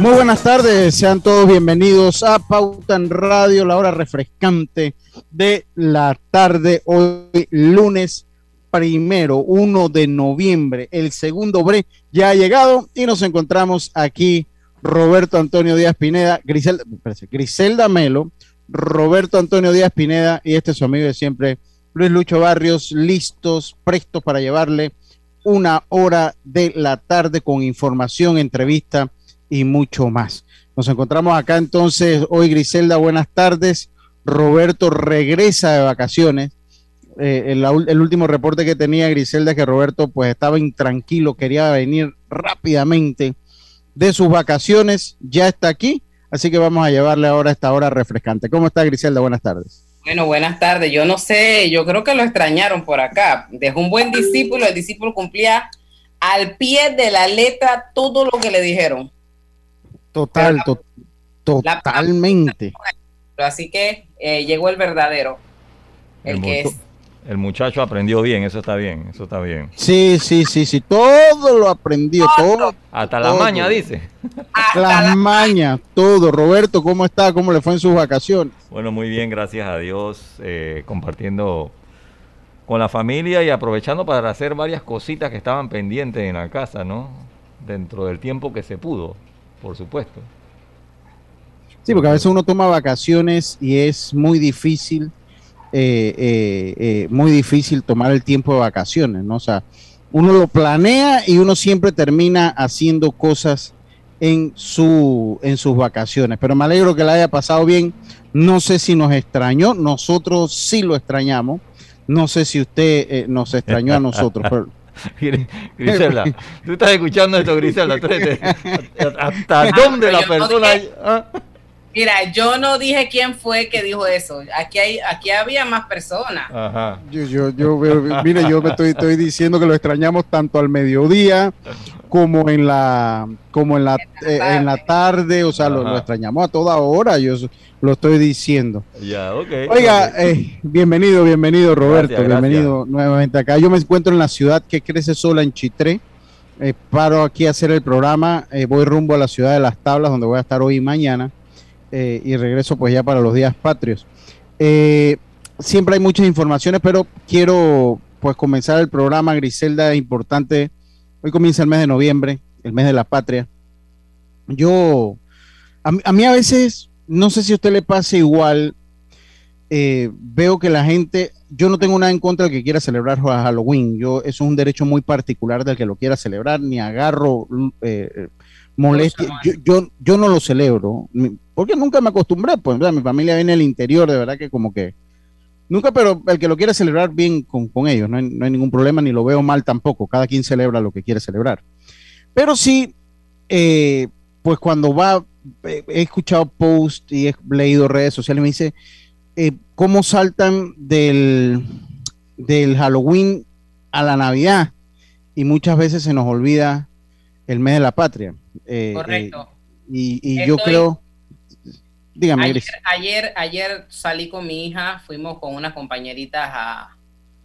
Muy buenas tardes, sean todos bienvenidos a Pauta en Radio, la hora refrescante de la tarde, hoy lunes primero, 1 de noviembre. El segundo bre ya ha llegado y nos encontramos aquí Roberto Antonio Díaz Pineda, Griselda, Griselda Melo, Roberto Antonio Díaz Pineda y este es su amigo de siempre, Luis Lucho Barrios, listos, prestos para llevarle una hora de la tarde con información, entrevista y mucho más. Nos encontramos acá entonces hoy, Griselda, buenas tardes. Roberto regresa de vacaciones. Eh, el, el, último reporte que tenía Griselda es que Roberto pues estaba intranquilo, quería venir rápidamente de sus vacaciones, ya está aquí, así que vamos a llevarle ahora esta hora refrescante. ¿Cómo está Griselda? Buenas tardes. Bueno, buenas tardes. Yo no sé, yo creo que lo extrañaron por acá. Dejó un buen discípulo, el discípulo cumplía al pie de la letra todo lo que le dijeron. Total, to totalmente. Así que eh, llegó el verdadero, el, el que es el muchacho aprendió bien, eso está bien, eso está bien. Sí, sí, sí, sí, todo lo aprendió, todo. Hasta la maña, dice. Hasta la, la maña, todo. Roberto, ¿cómo está? ¿Cómo le fue en sus vacaciones? Bueno, muy bien, gracias a Dios, eh, compartiendo con la familia y aprovechando para hacer varias cositas que estaban pendientes en la casa, ¿no? Dentro del tiempo que se pudo, por supuesto. Sí, porque a veces uno toma vacaciones y es muy difícil eh, eh, eh, muy difícil tomar el tiempo de vacaciones, ¿no? O sea, uno lo planea y uno siempre termina haciendo cosas en, su, en sus vacaciones. Pero me alegro que la haya pasado bien. No sé si nos extrañó, nosotros sí lo extrañamos. No sé si usted eh, nos extrañó a nosotros. pero, Griselda, tú estás escuchando esto, Griselda. ¿Hasta dónde la persona.? ¿Ah? Mira, yo no dije quién fue que dijo eso. Aquí hay, aquí había más personas. Ajá. Yo, yo, yo, mire, yo me estoy, estoy diciendo que lo extrañamos tanto al mediodía como en la, como en la, en la, eh, en la tarde, o sea, lo, lo, extrañamos a toda hora. Yo lo estoy diciendo. Ya, ok. Oiga, eh, bienvenido, bienvenido, Roberto, gracias, bienvenido gracias. nuevamente acá. Yo me encuentro en la ciudad que crece sola en Chitré. Eh, paro aquí a hacer el programa. voy rumbo a la ciudad de Las Tablas, donde voy a estar hoy y mañana eh, y regreso pues ya para los días patrios. Eh, siempre hay muchas informaciones, pero quiero pues comenzar el programa, Griselda, es importante. Hoy comienza el mes de noviembre, el mes de la patria. Yo, a, mí a veces, no sé si a usted le pasa igual, eh, veo que la gente, yo no tengo nada en contra del que quiera celebrar Halloween, yo, eso es un derecho muy particular del que lo quiera celebrar, ni agarro molestia, yo, yo, yo, no lo celebro, porque nunca me acostumbré, pues ¿verdad? mi familia viene del interior, de verdad que como que, nunca, pero el que lo quiera celebrar bien con, con ellos, no hay, no hay, ningún problema, ni lo veo mal tampoco, cada quien celebra lo que quiere celebrar. Pero sí, eh, pues cuando va, eh, he escuchado posts y he leído redes sociales, me dice, eh, ¿cómo saltan del, del Halloween a la Navidad? Y muchas veces se nos olvida el mes de la patria. Eh, Correcto. Eh, y, y yo creo. Dígame, ayer, ayer, ayer, salí con mi hija, fuimos con unas compañeritas a,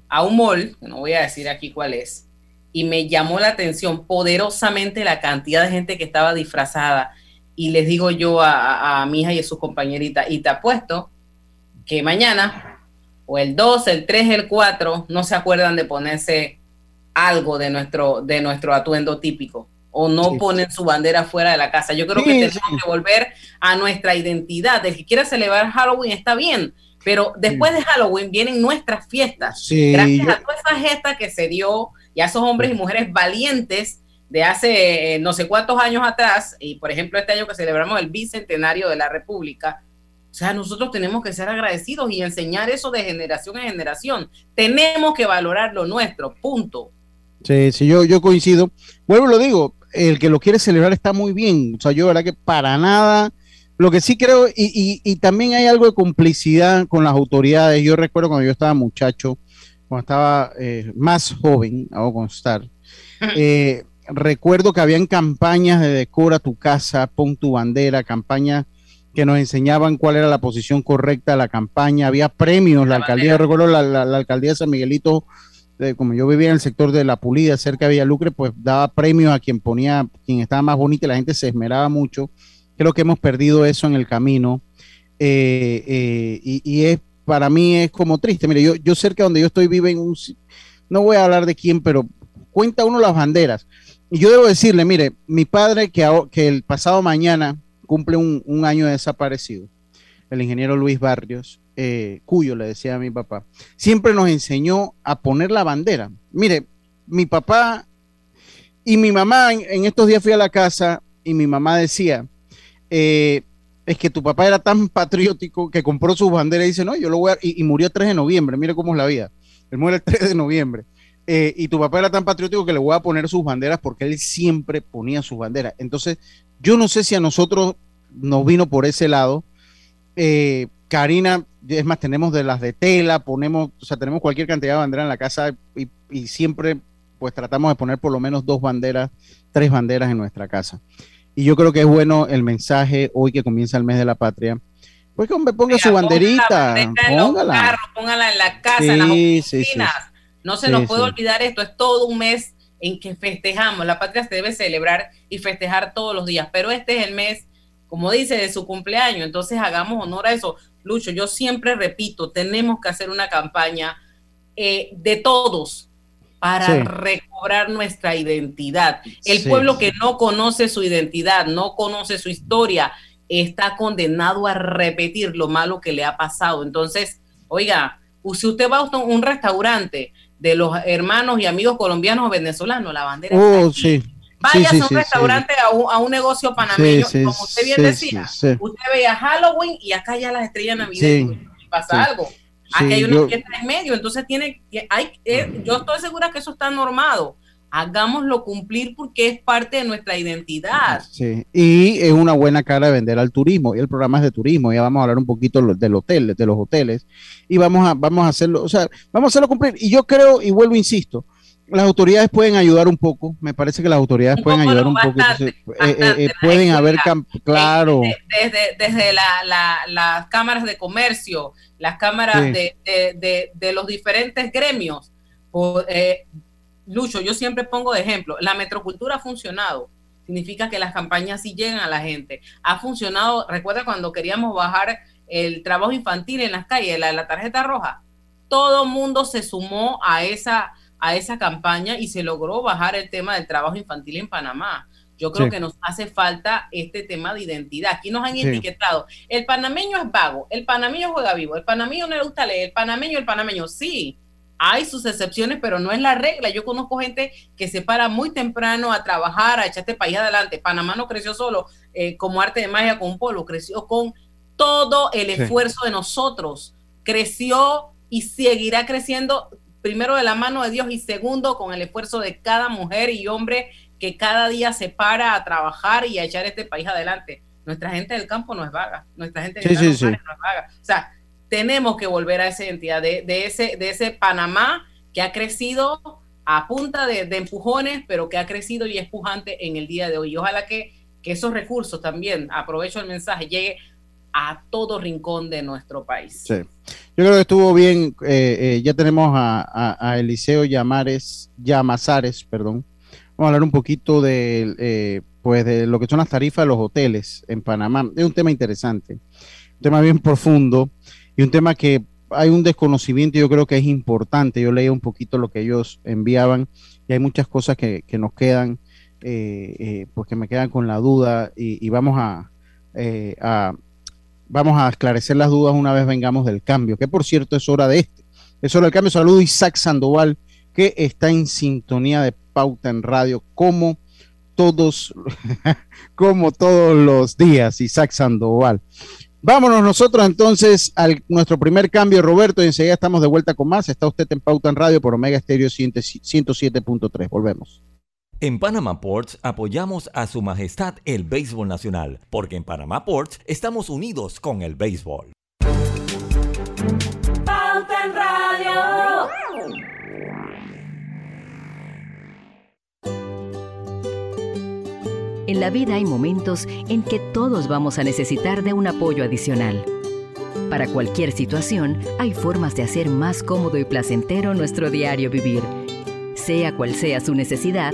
a un mall, no voy a decir aquí cuál es, y me llamó la atención poderosamente la cantidad de gente que estaba disfrazada. Y les digo yo a, a, a mi hija y a sus compañeritas, y te apuesto que mañana, o el 2, el 3, el 4, no se acuerdan de ponerse algo de nuestro, de nuestro atuendo típico o no sí. ponen su bandera fuera de la casa. Yo creo sí, que tenemos que volver a nuestra identidad. El que quiera celebrar Halloween está bien, pero después de Halloween vienen nuestras fiestas. Gracias a toda esa gesta que se dio y a esos hombres y mujeres valientes de hace eh, no sé cuántos años atrás, y por ejemplo este año que celebramos el bicentenario de la República, O sea, nosotros tenemos que ser agradecidos y enseñar eso de generación en generación. Tenemos que valorar lo nuestro, punto. Sí, sí, yo, yo coincido. Vuelvo, lo digo, el que lo quiere celebrar está muy bien. O sea, yo, verdad que para nada. Lo que sí creo, y, y, también hay algo de complicidad con las autoridades. Yo recuerdo cuando yo estaba muchacho, cuando estaba eh, más joven, hago constar, eh, recuerdo que habían campañas de decora tu casa, pon tu bandera, campañas que nos enseñaban cuál era la posición correcta de la campaña, había premios, la, alcaldía, recuerdo la, alcaldía de San Miguelito, como yo vivía en el sector de la Pulida, cerca de Villalucre, pues daba premios a quien ponía, quien estaba más bonita y la gente se esmeraba mucho. Creo que hemos perdido eso en el camino eh, eh, y, es para mí es como triste. Mire, yo, yo cerca donde yo estoy vive en un, no voy a hablar de quién, pero cuenta uno las banderas. Y yo debo decirle, mire, mi padre que, que el pasado mañana cumple un, año desaparecido, el ingeniero Luis Barrios, eh, Cuyo le decía a mi papá, siempre nos enseñó a poner la bandera. Mire, mi papá y mi mamá, en, estos días fui a la casa y mi mamá decía, eh, es que tu papá era tan patriótico que compró su bandera y dice, no, yo lo voy a... Y, murió el 3 de noviembre, mire cómo es la vida. Él muere el 3 de noviembre. Eh, y tu papá era tan patriótico que le voy a poner sus banderas porque él siempre ponía sus banderas. Entonces, yo no sé si a nosotros nos vino por ese lado. Karina, es más, tenemos de las de tela, ponemos, o sea, tenemos cualquier cantidad de banderas en la casa y, siempre pues tratamos de poner por lo menos dos banderas, tres banderas en nuestra casa. Y yo creo que es bueno el mensaje hoy que comienza el mes de la patria. Pues que hombre, ponga su banderita, póngala. póngala en la casa, en las oficinas. no se nos puede olvidar esto, es todo un mes en que festejamos. La patria se debe celebrar y festejar todos los días, pero este es el mes, como dice, de su cumpleaños. Entonces hagamos honor a eso. Lucho, yo siempre repito, tenemos que hacer una campaña eh, de todos para recobrar nuestra identidad. El pueblo que no conoce su identidad, no conoce su historia, está condenado a repetir lo malo que le ha pasado. Entonces, oiga, si usted va a un restaurante de los hermanos y amigos colombianos o venezolanos, la bandera. Oh, sí. Vaya a un restaurante, a un, a, un, negocio panameño, como usted bien decía, usted veía Halloween y acá ya las estrellas navideñas y pasa algo. Aquí hay una fiesta en medio, entonces tiene, hay, eh, yo estoy segura que eso está normado hagámoslo cumplir porque es parte de nuestra identidad. Sí, y es una buena cara de vender al turismo, y el programa es de turismo, ya vamos a hablar un poquito del hotel, de los hoteles, y vamos a, vamos a hacerlo, o sea, vamos a hacerlo cumplir, y yo creo, y vuelvo, insisto, las autoridades pueden ayudar un poco, me parece que las autoridades pueden ayudar un poco, eh, eh, eh, pueden haber, claro. Desde, desde las cámaras de comercio, las cámaras de, de, los diferentes gremios, Lucho, yo siempre pongo de ejemplo, la metrocultura ha funcionado, significa que las campañas sí llegan a la gente. Ha funcionado, recuerda cuando queríamos bajar el trabajo infantil en las calles, la, la tarjeta roja, todo mundo se sumó a esa, a esa campaña y se logró bajar el tema del trabajo infantil en Panamá. Yo creo que nos hace falta este tema de identidad. Aquí nos han etiquetado. El panameño es vago, el panameño juega vivo, el panameño no le gusta leer, el panameño, el panameño, sí, hay sus excepciones, pero no es la regla. Yo conozco gente que se para muy temprano a trabajar, a echar este país adelante. Panamá no creció solo eh, como arte de magia con un polo, creció con todo el esfuerzo de nosotros. Creció y seguirá creciendo, primero de la mano de Dios y segundo con el esfuerzo de cada mujer y hombre que cada día se para a trabajar y a echar este país adelante. Nuestra gente del campo no es vaga, nuestra gente del campo no es vaga. O sea, tenemos que volver a esa identidad de, ese, de ese Panamá que ha crecido a punta de, empujones, pero que ha crecido y es pujante en el día de hoy. Y ojalá que, esos recursos también, aprovecho el mensaje, llegue a todo rincón de nuestro país. Sí. Yo creo que estuvo bien. Eh, eh, ya tenemos a, Eliseo Llamares, Llamazares, perdón. Vamos a hablar un poquito de, eh, pues de lo que son las tarifas de los hoteles en Panamá. Es un tema interesante, un tema bien profundo y un tema que hay un desconocimiento, yo creo que es importante. Yo leí un poquito lo que ellos enviaban y hay muchas cosas que, nos quedan, eh, eh, pues me quedan con la duda y, vamos eh, a, vamos a esclarecer las dudas una vez vengamos del cambio, que por cierto es hora de este. Es hora del cambio. Saludo Isaac Sandoval, que está en sintonía de pauta en radio, como todos, como todos los días, Isaac Sandoval. Vámonos nosotros entonces a nuestro primer cambio, Roberto, y enseguida estamos de vuelta con más. Está usted en Pauta en Radio por Omega Estéreo 107.3. Volvemos. En Panama Ports apoyamos a Su Majestad el Béisbol Nacional, porque en Panama Ports estamos unidos con el béisbol. Pauta en Radio. En la vida hay momentos en que todos vamos a necesitar de un apoyo adicional. Para cualquier situación, hay formas de hacer más cómodo y placentero nuestro diario vivir. Sea cual sea su necesidad,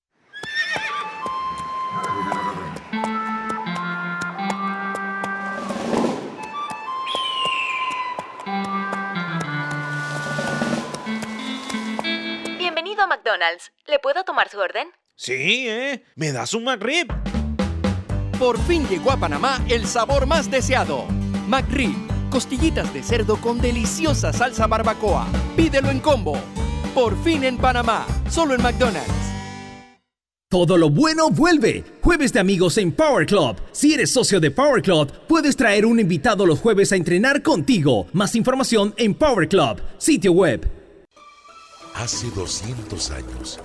McDonald's. ¿Le puedo tomar su orden? Sí, ¿eh? ¿Me das un McRib? Por fin llegó a Panamá el sabor más deseado. McRib, costillitas de cerdo con deliciosa salsa barbacoa. Pídelo en combo. Por fin en Panamá, solo en McDonald's. Todo lo bueno vuelve. Jueves de amigos en Power Club. Si eres socio de Power Club, puedes traer un invitado los jueves a entrenar contigo. Más información en Power Club, sitio web. Hace 200 años,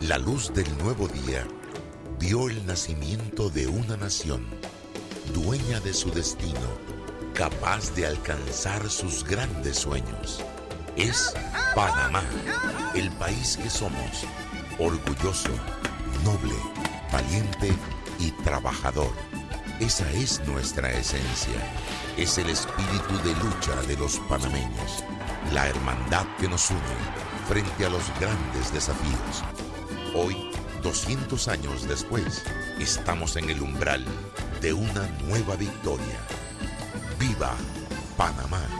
la luz del nuevo día vio el nacimiento de una nación, dueña de su destino, capaz de alcanzar sus grandes sueños. Es Panamá, el país que somos, orgulloso, noble, valiente y trabajador. Esa es nuestra esencia. Es el espíritu de lucha de los panameños, la hermandad que nos une frente a los grandes desafíos. Hoy, 200 años después, estamos en el umbral de una nueva victoria. ¡Viva Panamá!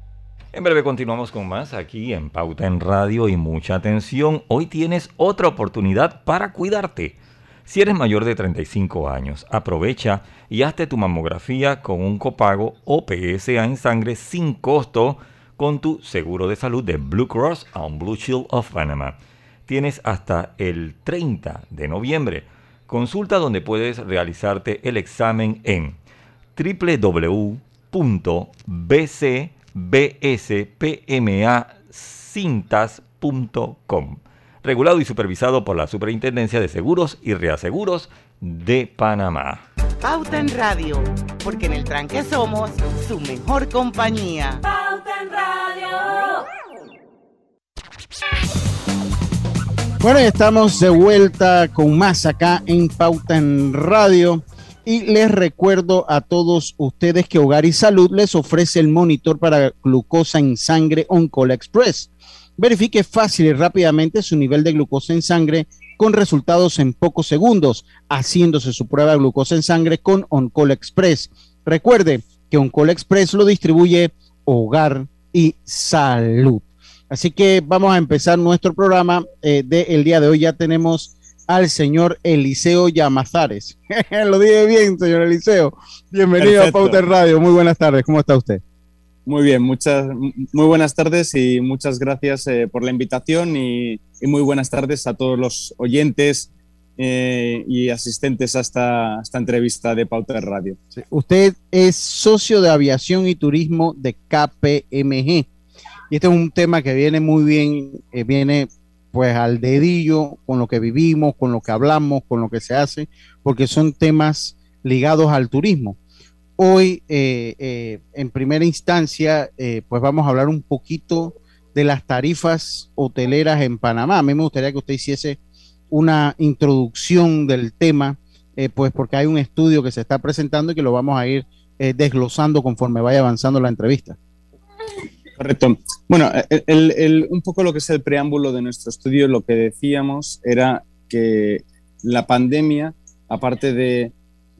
En breve continuamos con más aquí en Pauta en Radio y mucha atención. Hoy tienes otra oportunidad para cuidarte. Si eres mayor de 35 años, aprovecha y hazte tu mamografía con un copago o PSA en sangre sin costo con tu seguro de salud de Blue Cross and Blue Shield of Panama. Tienes hasta el 30 de noviembre. Consulta donde puedes realizarte el examen en www.bc bspmacintas.com. Regulado y supervisado por la Superintendencia de Seguros y Reaseguros de Panamá. Pauta en Radio, porque en el tranque somos su mejor compañía. Pauta en Radio. Bueno, estamos de vuelta con más acá en Pauta en Radio. Y les recuerdo a todos ustedes que Hogar y Salud les ofrece el monitor para glucosa en sangre OnCall Express. Verifique fácil y rápidamente su nivel de glucosa en sangre con resultados en pocos segundos, haciéndose su prueba de glucosa en sangre con OnCall Express. Recuerde que OnCall Express lo distribuye Hogar y Salud. Así que vamos a empezar nuestro programa eh, del día de hoy. Ya tenemos al señor Eliseo Llamazares. Lo dije bien, señor Eliseo. Bienvenido a Pauter Radio. Muy buenas tardes. ¿Cómo está usted? Muy bien, muchas, muy buenas tardes y muchas gracias eh, por la invitación y, muy buenas tardes a todos los oyentes eh, y asistentes a esta, esta, entrevista de Pauter Radio. Usted es socio de aviación y turismo de KPMG. Y este es un tema que viene muy bien, eh, viene pues al dedillo con lo que vivimos, con lo que hablamos, con lo que se hace, porque son temas ligados al turismo. Hoy, eh, eh, en primera instancia, eh, pues vamos a hablar un poquito de las tarifas hoteleras en Panamá. A mí me gustaría que usted hiciese una introducción del tema, pues porque hay un estudio que se está presentando y que lo vamos a ir desglosando conforme vaya avanzando la entrevista. Correcto. Bueno, un poco lo que es el preámbulo de nuestro estudio, lo que decíamos era que la pandemia, aparte de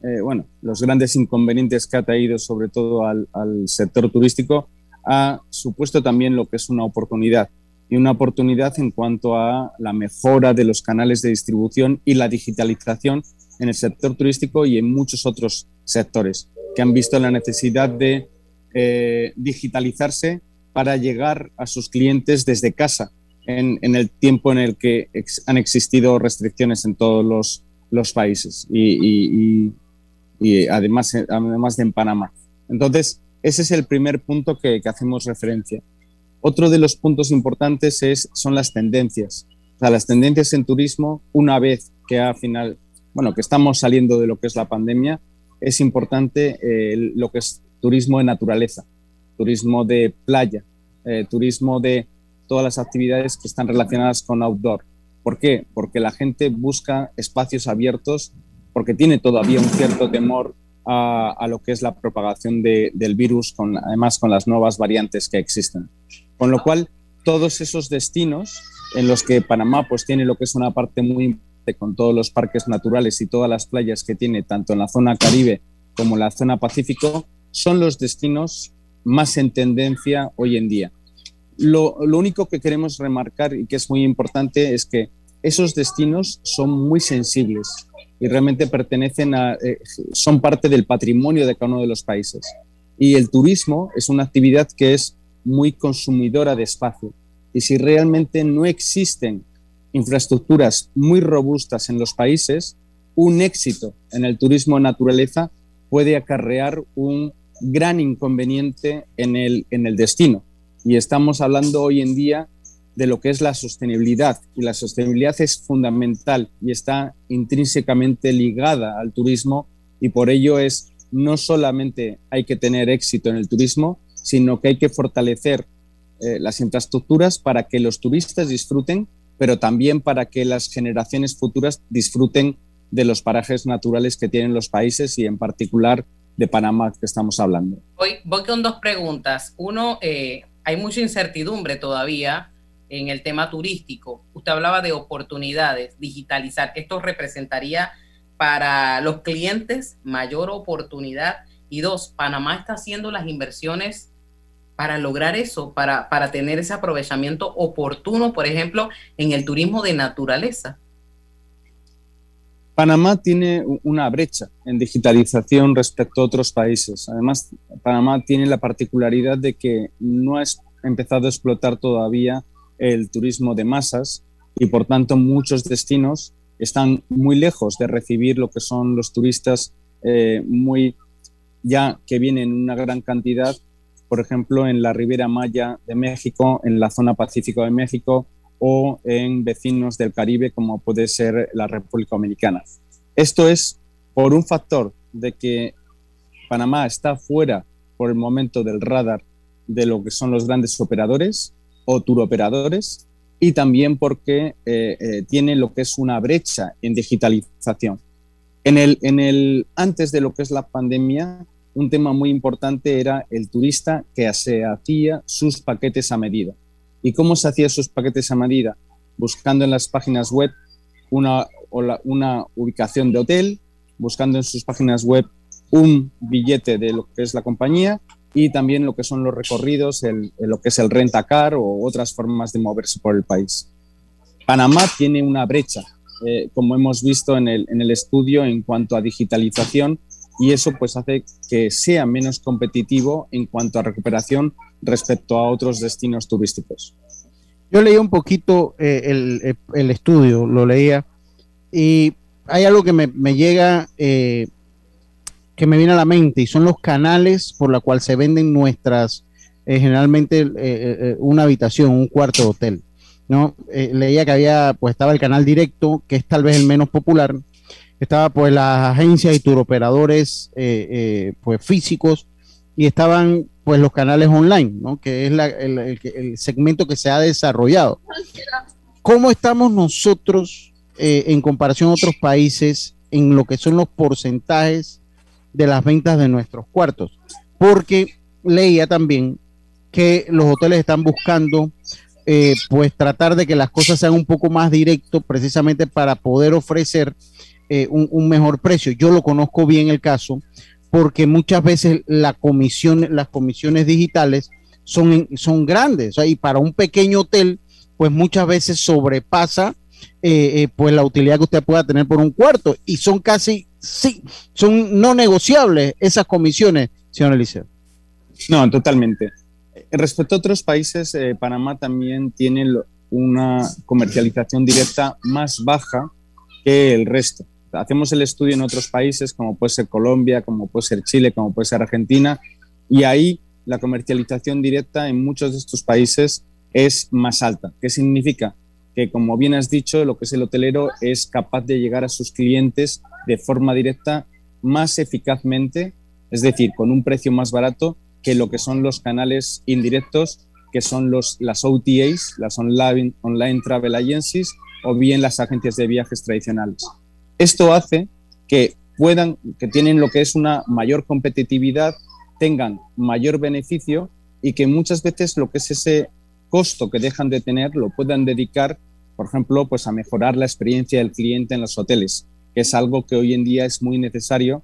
eh, bueno, los grandes inconvenientes que ha traído sobre todo al, sector turístico, ha supuesto también lo que es una oportunidad y una oportunidad en cuanto a la mejora de los canales de distribución y la digitalización en el sector turístico y en muchos otros sectores que han visto la necesidad de eh, digitalizarse para llegar a sus clientes desde casa en, el tiempo en el que han existido restricciones en todos los, países y, además, además de en Panamá. Entonces, ese es el primer punto que, hacemos referencia. Otro de los puntos importantes es, son las tendencias. O las tendencias en turismo, una vez que a final, bueno, que estamos saliendo de lo que es la pandemia, es importante eh, lo que es turismo de naturaleza turismo de playa, eh, turismo de todas las actividades que están relacionadas con outdoor. ¿Por qué? Porque la gente busca espacios abiertos porque tiene todavía un cierto temor a, lo que es la propagación del virus, con, además con las nuevas variantes que existen. Con lo cual, todos esos destinos en los que Panamá pues tiene lo que es una parte muy importante con todos los parques naturales y todas las playas que tiene tanto en la zona Caribe como en la zona Pacífico, son los destinos más en tendencia hoy en día. Lo, único que queremos remarcar y que es muy importante es que esos destinos son muy sensibles y realmente pertenecen a, eh, son parte del patrimonio de cada uno de los países. Y el turismo es una actividad que es muy consumidora de espacio. Y si realmente no existen infraestructuras muy robustas en los países, un éxito en el turismo naturaleza puede acarrear un gran inconveniente en el, en el destino. Y estamos hablando hoy en día de lo que es la sostenibilidad. Y la sostenibilidad es fundamental y está intrínsecamente ligada al turismo y por ello es no solamente hay que tener éxito en el turismo, sino que hay que fortalecer eh, las infraestructuras para que los turistas disfruten, pero también para que las generaciones futuras disfruten de los parajes naturales que tienen los países y en particular de Panamá que estamos hablando. Voy, voy con dos preguntas. Uno, eh, hay mucha incertidumbre todavía en el tema turístico. Usted hablaba de oportunidades, digitalizar. Esto representaría para los clientes mayor oportunidad. Y dos, Panamá está haciendo las inversiones para lograr eso, para, para tener ese aprovechamiento oportuno, por ejemplo, en el turismo de naturaleza. Panamá tiene una brecha en digitalización respecto a otros países. Además, Panamá tiene la particularidad de que no ha empezado a explotar todavía el turismo de masas y por tanto muchos destinos están muy lejos de recibir lo que son los turistas eh, muy ya que vienen en una gran cantidad, por ejemplo, en la Ribera Maya de México, en la zona Pacífico de México o en vecinos del Caribe como puede ser la República Dominicana. Esto es por un factor de que Panamá está fuera por el momento del radar de lo que son los grandes operadores o turoperadores y también porque eh, eh, tiene lo que es una brecha en digitalización. En el, en el, antes de lo que es la pandemia, un tema muy importante era el turista que se hacía sus paquetes a medida. ¿Y cómo se hacía sus paquetes a medida? Buscando en las páginas web una, una ubicación de hotel, buscando en sus páginas web un billete de lo que es la compañía y también lo que son los recorridos, lo que es el rentacar o otras formas de moverse por el país. Panamá tiene una brecha, eh, como hemos visto en el, en el estudio, en cuanto a digitalización y eso pues hace que sea menos competitivo en cuanto a recuperación respecto a otros destinos turísticos. Yo leí un poquito eh, el, el, estudio, lo leía, y hay algo que me, me llega eh, que me viene a la mente y son los canales por los cuales se venden nuestras, eh, generalmente eh, eh, una habitación, un cuarto de hotel. ¿no? leía que había, pues estaba el canal directo, que es tal vez el menos popular, estaba pues las agencias y turoperadores pues físicos y estaban pues los canales online, ¿no? que es el, el, segmento que se ha desarrollado. ¿Cómo estamos nosotros en comparación a otros países en lo que son los porcentajes de las ventas de nuestros cuartos, porque leía también que los hoteles están buscando eh, pues tratar de que las cosas sean un poco más directo precisamente para poder ofrecer eh, un, mejor precio. Yo lo conozco bien el caso porque muchas veces la comisión, las comisiones digitales son, son grandes y para un pequeño hotel pues muchas veces sobrepasa eh, pues la utilidad que usted pueda tener por un cuarto y son casi sí, son no negociables esas comisiones, señor Eliseo. No, totalmente. Respecto a otros países, eh, Panamá también tiene una comercialización directa más baja que el resto. Hacemos el estudio en otros países, como puede ser Colombia, como puede ser Chile, como puede ser Argentina, y ahí la comercialización directa en muchos de estos países es más alta. ¿Qué significa? Que, como bien has dicho, lo que es el hotelero es capaz de llegar a sus clientes de forma directa más eficazmente, es decir, con un precio más barato que lo que son los canales indirectos, que son las OTAs, las online Travel Agencies, o bien las agencias de viajes tradicionales. Esto hace que puedan, que tienen lo que es una mayor competitividad, tengan mayor beneficio y que muchas veces lo que es ese costo que dejan de tener lo puedan dedicar, por ejemplo, pues a mejorar la experiencia del cliente en los hoteles, que es algo que hoy en día es muy necesario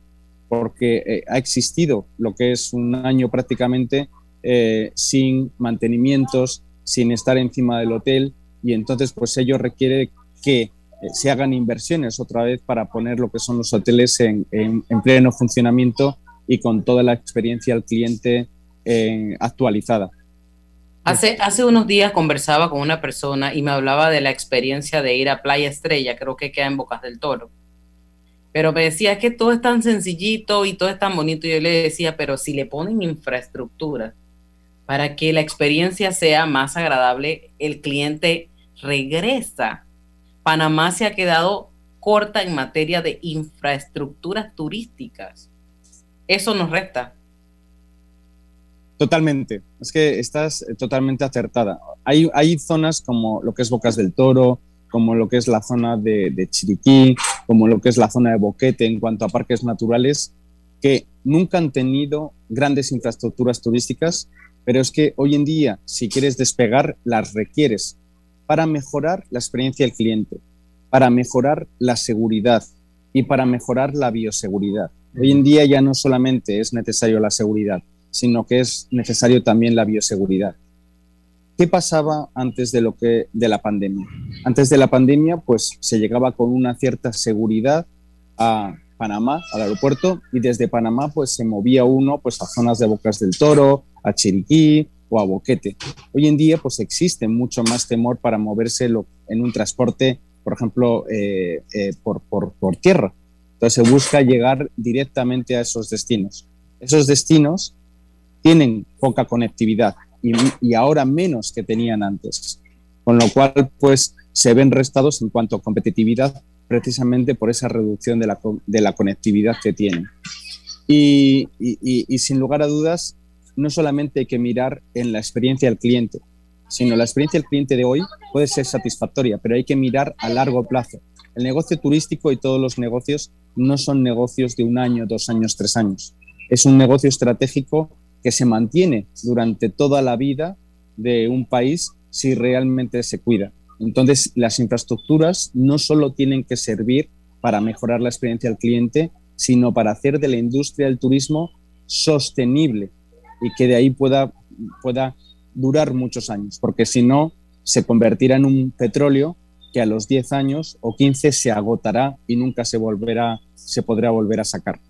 porque eh, ha existido lo que es un año prácticamente eh, sin mantenimientos, sin estar encima del hotel y entonces pues ello requiere que eh, se hagan inversiones otra vez para poner lo que son los hoteles en, pleno funcionamiento y con toda la experiencia al cliente actualizada. Hace, hace unos días conversaba con una persona y me hablaba de la experiencia de ir a Playa Estrella, creo que queda en Bocas del Toro pero me decía que todo es tan sencillito y todo es tan bonito. Yo le decía, pero si le ponen infraestructura para que la experiencia sea más agradable, el cliente regresa. Panamá se ha quedado corta en materia de infraestructuras turísticas. Eso nos resta. Totalmente, es que estás totalmente acertada. Hay, hay zonas como lo que es Bocas del Toro, como lo que es la zona de, Chiriquí, como lo que es la zona de Boquete en cuanto a parques naturales, que nunca han tenido grandes infraestructuras turísticas, pero es que hoy en día, si quieres despegar, las requieres para mejorar la experiencia del cliente, para mejorar la seguridad y para mejorar la bioseguridad. Hoy en día ya no solamente es necesario la seguridad, sino que es necesario también la bioseguridad. ¿Qué pasaba antes de, lo que, de la pandemia? Antes de la pandemia, pues se llegaba con una cierta seguridad a Panamá, al aeropuerto, y desde Panamá pues se movía uno pues a zonas de Bocas del Toro, a Chiriquí o a Boquete. Hoy en día pues existe mucho más temor para moverse en un transporte, por ejemplo, eh, eh, por, por, por tierra. Entonces se busca llegar directamente a esos destinos. Esos destinos tienen poca conectividad, y, ahora menos que tenían antes. Con lo cual, pues se ven restados en cuanto a competitividad precisamente por esa reducción de la, de la conectividad que tienen. Y, y, sin lugar a dudas, no solamente hay que mirar en la experiencia del cliente, sino la experiencia del cliente de hoy puede ser satisfactoria, pero hay que mirar a largo plazo. El negocio turístico y todos los negocios no son negocios de un año, dos años, tres años. Es un negocio estratégico que se mantiene durante toda la vida de un país si realmente se cuida. Entonces, las infraestructuras no solo tienen que servir para mejorar la experiencia del cliente, sino para hacer de la industria del turismo sostenible y que de ahí pueda, pueda durar muchos años, porque si no, se convertirá en un petróleo que a los 10 años o 15 se agotará y nunca se, volverá, se podrá volver a sacar.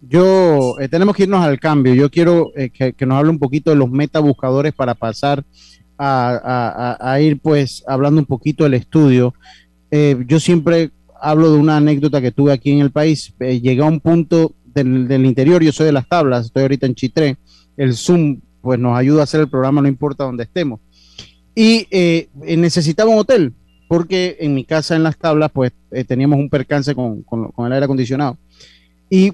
Yo eh, tenemos que irnos al cambio. Yo quiero eh, que, nos hable un poquito de los metabuscadores para pasar a, ir pues hablando un poquito del estudio. Eh, yo siempre hablo de una anécdota que tuve aquí en el país. llegué a un punto del, del, interior, yo soy de las tablas, estoy ahorita en Chitré. El Zoom pues nos ayuda a hacer el programa no importa dónde estemos. Y necesitaba un hotel porque en mi casa en las tablas pues teníamos un percance con, con, el aire acondicionado. Y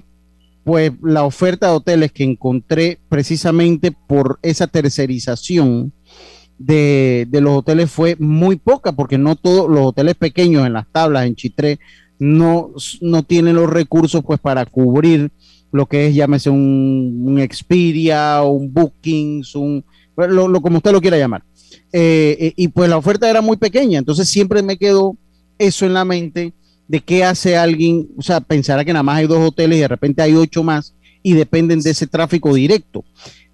pues la oferta de hoteles que encontré precisamente por esa tercerización de, los hoteles fue muy poca, porque no todos los hoteles pequeños en las tablas, en Chitré, no, no tienen los recursos pues para cubrir lo que es, llámese un, un Expedia, un Bookings, un, lo, como usted lo quiera llamar. Eh, eh, y pues la oferta era muy pequeña, entonces siempre me quedó eso en la mente de qué hace alguien, o sea, pensará que nada más hay dos hoteles y de repente hay ocho más y dependen de ese tráfico directo.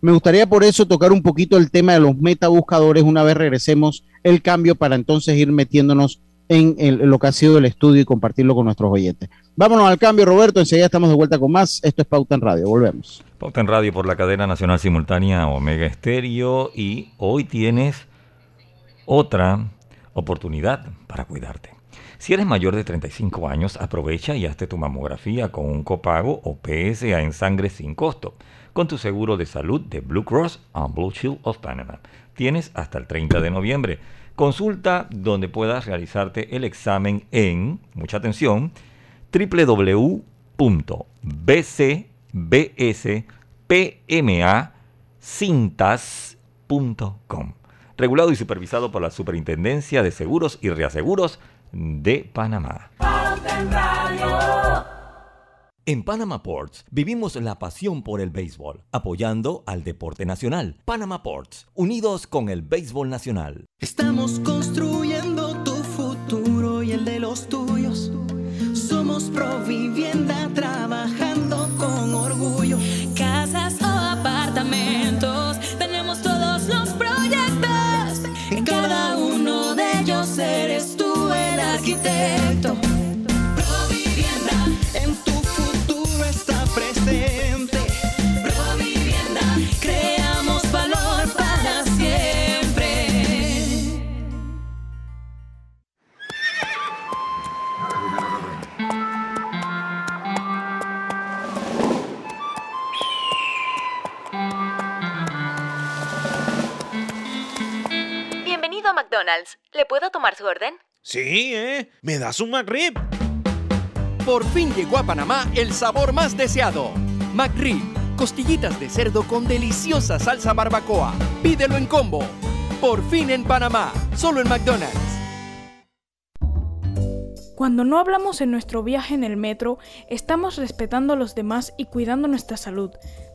Me gustaría por eso tocar un poquito el tema de los metabuscadores una vez regresemos el cambio para entonces ir metiéndonos en, lo que ha sido el estudio y compartirlo con nuestros oyentes. Vámonos al cambio, Roberto. Enseguida estamos de vuelta con más. Esto es Pauta en Radio. Volvemos. Pauta en Radio por la cadena nacional simultánea Omega Estéreo. Y hoy tienes otra oportunidad para cuidarte. Si eres mayor de 35 años, aprovecha y hazte tu mamografía con un copago o PSA en sangre sin costo, con tu seguro de salud de Blue Cross and Blue Shield of Panama. Tienes hasta el 30 de noviembre. Consulta donde puedas realizarte el examen en, mucha atención, www.bcbspmacintas.com. Regulado y supervisado por la Superintendencia de Seguros y Reaseguros de Panamá. En Panama Ports vivimos la pasión por el béisbol, apoyando al deporte nacional. Panama Ports, unidos con el béisbol nacional. Estamos construyendo tu futuro y el de los tuyos. Somos Provivienda McDonald's. ¿Le puedo tomar su orden? Sí, ¿eh? ¿Me das un McRib? Por fin llegó a Panamá el sabor más deseado. McRib, costillitas de cerdo con deliciosa salsa barbacoa. Pídelo en combo. Por fin en Panamá, solo en McDonald's. Cuando no hablamos en nuestro viaje en el metro, estamos respetando a los demás y cuidando nuestra salud.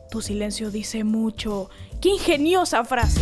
Tu silencio dice mucho. ¡Qué ingeniosa frase!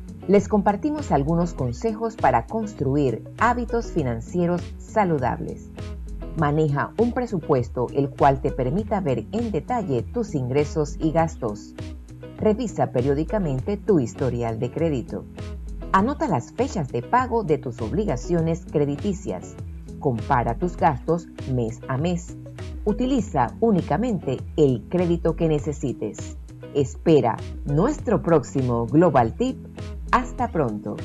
les compartimos algunos consejos para construir hábitos financieros saludables. Maneja un presupuesto el cual te permita ver en detalle tus ingresos y gastos. Revisa periódicamente tu historial de crédito. Anota las fechas de pago de tus obligaciones crediticias. Compara tus gastos mes a mes. Utiliza únicamente el crédito que necesites. Espera nuestro próximo Global Tip hasta pronto.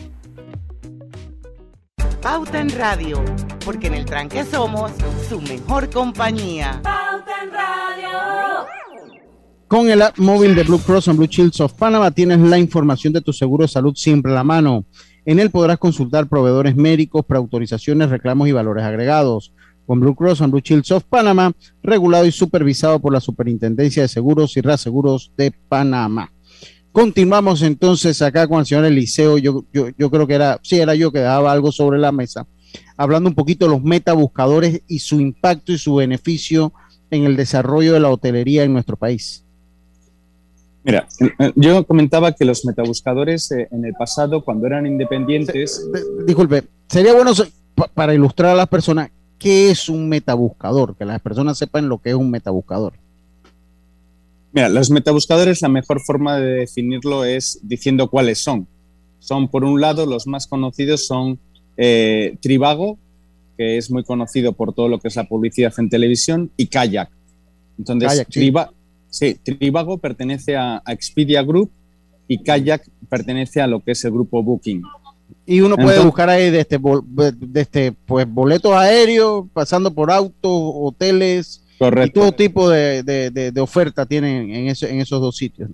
Pauta en Radio, porque en el tranque somos su mejor compañía. Pauta en Radio. Con el app móvil de Blue Cross and Blue Shields of Panama tienes la información de tu seguro de salud siempre a la mano. En él podrás consultar proveedores médicos, preautorizaciones, reclamos y valores agregados. Con Blue Cross and Blue Shields of Panama, regulado y supervisado por la Superintendencia de Seguros y Reaseguros de Panamá. Continuamos entonces acá con el señor Eliseo. Yo, yo, yo creo que era, sí, era yo que daba algo sobre la mesa, hablando un poquito de los metabuscadores y su impacto y su beneficio en el desarrollo de la hotelería en nuestro país. Mira, eh, yo comentaba que los metabuscadores eh, en el pasado, cuando eran independientes. Disculpe, sería bueno para ilustrar a las personas qué es un metabuscador, que las personas sepan lo que es un metabuscador. Mira, los metabuscadores, la mejor forma de definirlo es diciendo cuáles son. Son, por un lado, los más conocidos son eh, Trivago, que es muy conocido por todo lo que es la publicidad en televisión, y Kayak. Entonces, Kayak, Sí, pertenece a, Expedia Group y Kayak pertenece a lo que es el grupo Booking. Y uno puede buscar ahí de este, de este, pues, boletos aéreos, pasando por autos, hoteles, y todo tipo de, de, oferta tienen en, en esos dos sitios.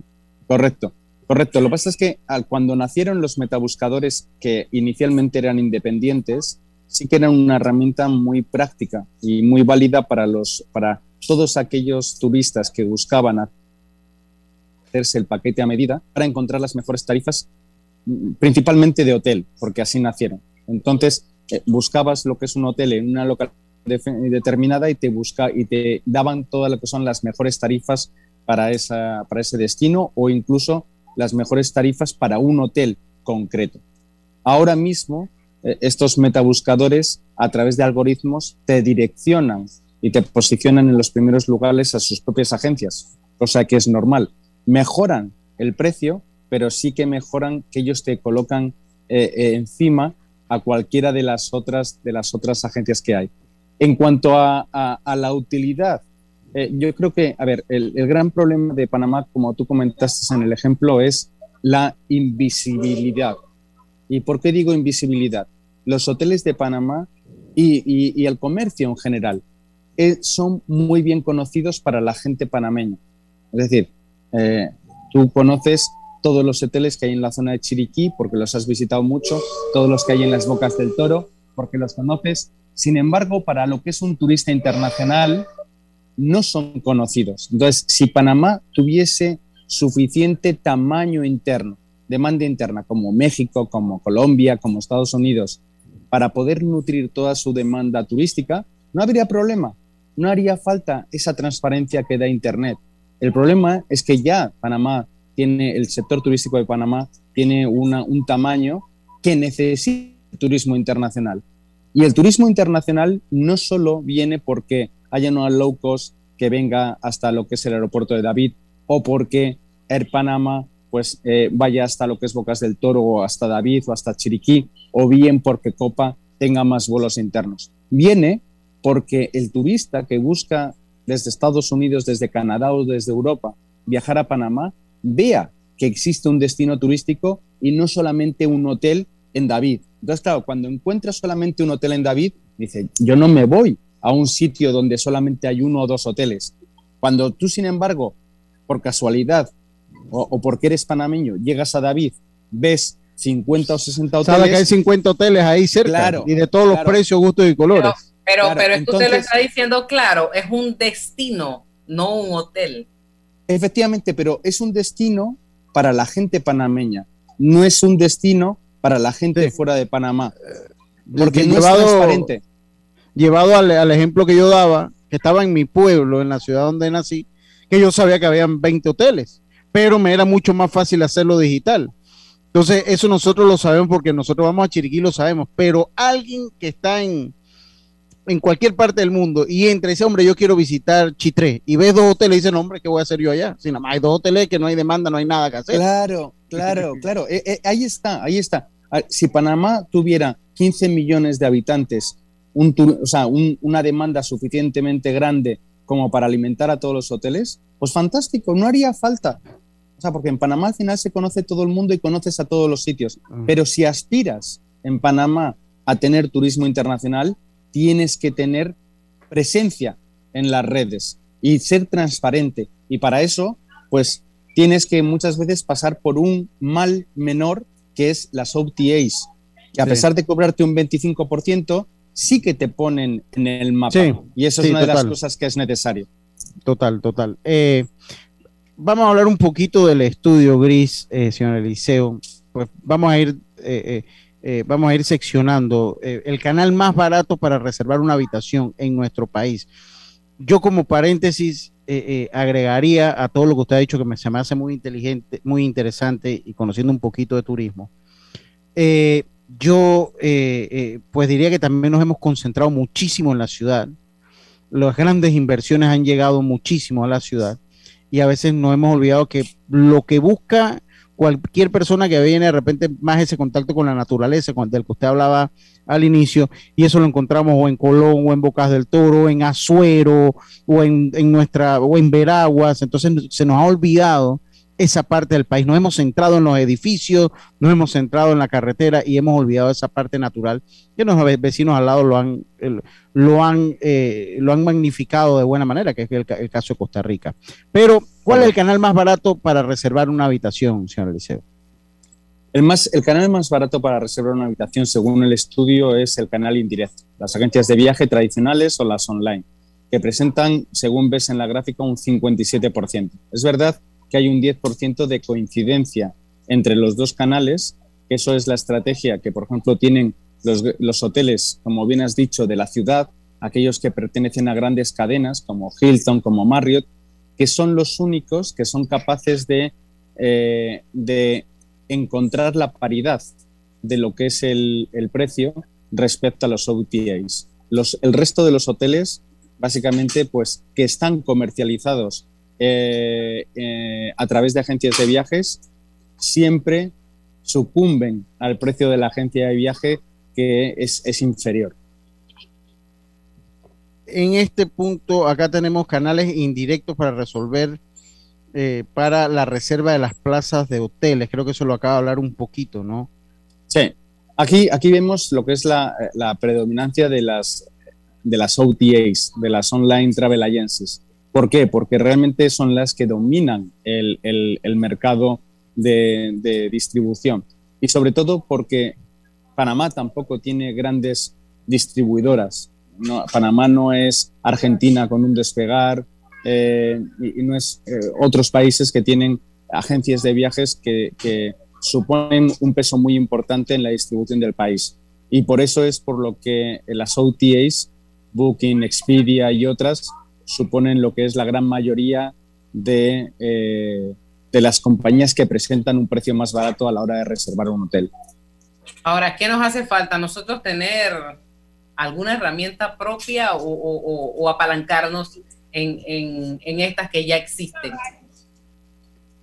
Correcto, correcto. Lo que pasa es que cuando nacieron los metabuscadores que inicialmente eran independientes, sí que eran una herramienta muy práctica y muy válida para los para todos aquellos turistas que buscaban hacerse el paquete a medida para encontrar las mejores tarifas, mm, principalmente de hotel, porque así nacieron. Entonces, eh, buscabas lo que es un hotel en una localidad determinada y te busca y te daban todas lo que son las mejores tarifas para, esa, para ese destino o incluso las mejores tarifas para un hotel concreto. Ahora mismo, eh, estos metabuscadores, a través de algoritmos, te direccionan y te posicionan en los primeros lugares a sus propias agencias, cosa que es normal. Mejoran el precio, pero sí que mejoran que ellos te colocan eh, eh, encima a cualquiera de las otras de las otras agencias que hay. En cuanto a, la utilidad, eh, yo creo que, a ver, el, gran problema de Panamá, como tú comentaste en el ejemplo, es la invisibilidad. ¿Y por qué digo invisibilidad? Los hoteles de Panamá y el comercio en general eh, son muy bien conocidos para la gente panameña. Es decir, eh, tú conoces todos los hoteles que hay en la zona de Chiriquí porque los has visitado mucho, todos los que hay en las bocas del toro porque los conoces. Sin embargo, para lo que es un turista internacional, no son conocidos. Entonces, si Panamá tuviese suficiente tamaño interno, demanda interna, como México, como Colombia, como Estados Unidos, para poder nutrir toda su demanda turística, no habría problema no haría falta esa transparencia que da Internet. El problema es que ya Panamá tiene, el sector turístico de Panamá tiene un tamaño que necesita turismo internacional. Y el turismo internacional no solo viene porque haya una low cost que venga hasta lo que es el aeropuerto de David o porque Air Panamá pues eh, vaya hasta lo que es Bocas del Toro o hasta David o hasta Chiriquí o bien porque Copa tenga más vuelos internos. Viene porque el turista que busca desde Estados Unidos, desde Canadá o desde Europa viajar a Panamá, vea que existe un destino turístico y no solamente un hotel en David. Entonces, claro, cuando encuentras solamente un hotel en David, dice, yo no me voy a un sitio donde solamente hay uno o dos hoteles. Cuando tú, sin embargo, por casualidad o, porque eres panameño, llegas a David, ves 50 o 60 hoteles. Sabe que hay 50 hoteles ahí cerca y de todos los precios, gustos y colores. Pero, pero es que usted lo está diciendo claro, es un destino, no un hotel. Efectivamente, pero es un destino para la gente panameña, no es un destino para la gente de fuera de Panamá. Porque no llevado, es transparente. Llevado al, ejemplo que yo daba, que estaba en mi pueblo, en la ciudad donde nací, que yo sabía que habían 20 hoteles, pero me era mucho más fácil hacerlo digital. Entonces, eso nosotros lo sabemos porque nosotros vamos a Chiriquí, lo sabemos, pero alguien que está en, en cualquier parte del mundo y entra y dice, hombre, yo quiero visitar Chitré y ves dos hoteles y dice, hombre, ¿qué voy a hacer yo allá? Si nada más hay dos hoteles que no hay demanda, no hay nada que hacer. Claro, claro, claro. Eh, eh, ahí está, ahí está. Ah, si Panamá tuviera 15 millones de habitantes, un, o sea, una demanda suficientemente grande como para alimentar a todos los hoteles, pues fantástico, no haría falta. O sea, porque en Panamá al final se conoce todo el mundo y conoces a todos los sitios. Pero si aspiras en Panamá a tener turismo internacional, tienes que tener presencia en las redes y ser transparente. Y para eso, pues tienes que muchas veces pasar por un mal menor que es las OTAs, que a pesar de cobrarte un 25%, sí que te ponen en el mapa. y eso es una de las cosas que es necesario. Total, total. Eh, vamos a hablar un poquito del estudio gris, eh, señor Eliseo. Pues vamos a ir, eh, vamos a ir seccionando el canal más barato para reservar una habitación en nuestro país. Yo como paréntesis agregaría a todo lo que usted ha dicho que me, se me hace muy inteligente, muy interesante y conociendo un poquito de turismo. yo pues diría que también nos hemos concentrado muchísimo en la ciudad. Las grandes inversiones han llegado muchísimo a la ciudad y a veces nos hemos olvidado que lo que busca cualquier persona que viene de repente más ese contacto con la naturaleza, con del que usted hablaba al inicio, y eso lo encontramos o en Colón, o en Bocas del Toro, en Azuero, o en, en nuestra, o en Veraguas, entonces se nos ha olvidado esa parte del país. Nos hemos centrado en los edificios, nos hemos centrado en la carretera y hemos olvidado esa parte natural que los vecinos al lado lo han, lo han, eh, lo han magnificado de buena manera, que es el, caso de Costa Rica. Pero, ¿cuál es el canal más barato para reservar una habitación, señor Eliseo? El, más, el canal más barato para reservar una habitación, según el estudio, es el canal indirecto. Las agencias de viaje tradicionales o las online, que presentan, según ves en la gráfica, un 57%. Es verdad que hay un 10% de coincidencia entre los dos canales, eso es la estrategia que, por ejemplo, tienen los, hoteles, como bien has dicho, de la ciudad, aquellos que pertenecen a grandes cadenas como Hilton, como Marriott, que son los únicos que son capaces de, eh, de encontrar la paridad de lo que es el, precio respecto a los OTAs. El resto de los hoteles, básicamente, pues que están comercializados eh, eh, a través de agencias de viajes siempre sucumben al precio de la agencia de viaje que es, inferior. En este punto, acá tenemos canales indirectos para resolver eh, para la reserva de las plazas de hoteles. Creo que eso lo acaba de hablar un poquito, ¿no? Sí, aquí, aquí vemos lo que es la, predominancia de las, de las OTAs, de las Online Travel Agencies. ¿Por qué? Porque realmente son las que dominan el, mercado de, distribución. Y sobre todo porque Panamá tampoco tiene grandes distribuidoras. Panamá no es Argentina con un despegar eh, y, no es eh, otros países que tienen agencias de viajes que, que suponen un peso muy importante en la distribución del país. Y por eso es por lo que las OTAs, Booking, Expedia y otras, suponen lo que es la gran mayoría de, eh, de las compañías que presentan un precio más barato a la hora de reservar un hotel. Ahora, ¿qué nos hace falta? Nosotros tener alguna herramienta propia o, apalancarnos en, estas que ya existen.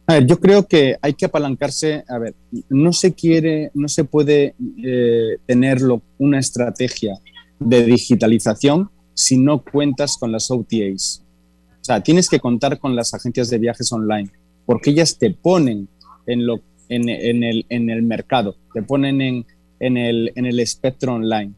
A ver, yo creo que hay que apalancarse. A ver, no se quiere, no se puede eh, tenerlo una estrategia de digitalización si no cuentas con las OTAs. O sea, tienes que contar con las agencias de viajes online, porque ellas te ponen en, lo, en, el, en el, mercado, te ponen en, en, el, en el espectro online.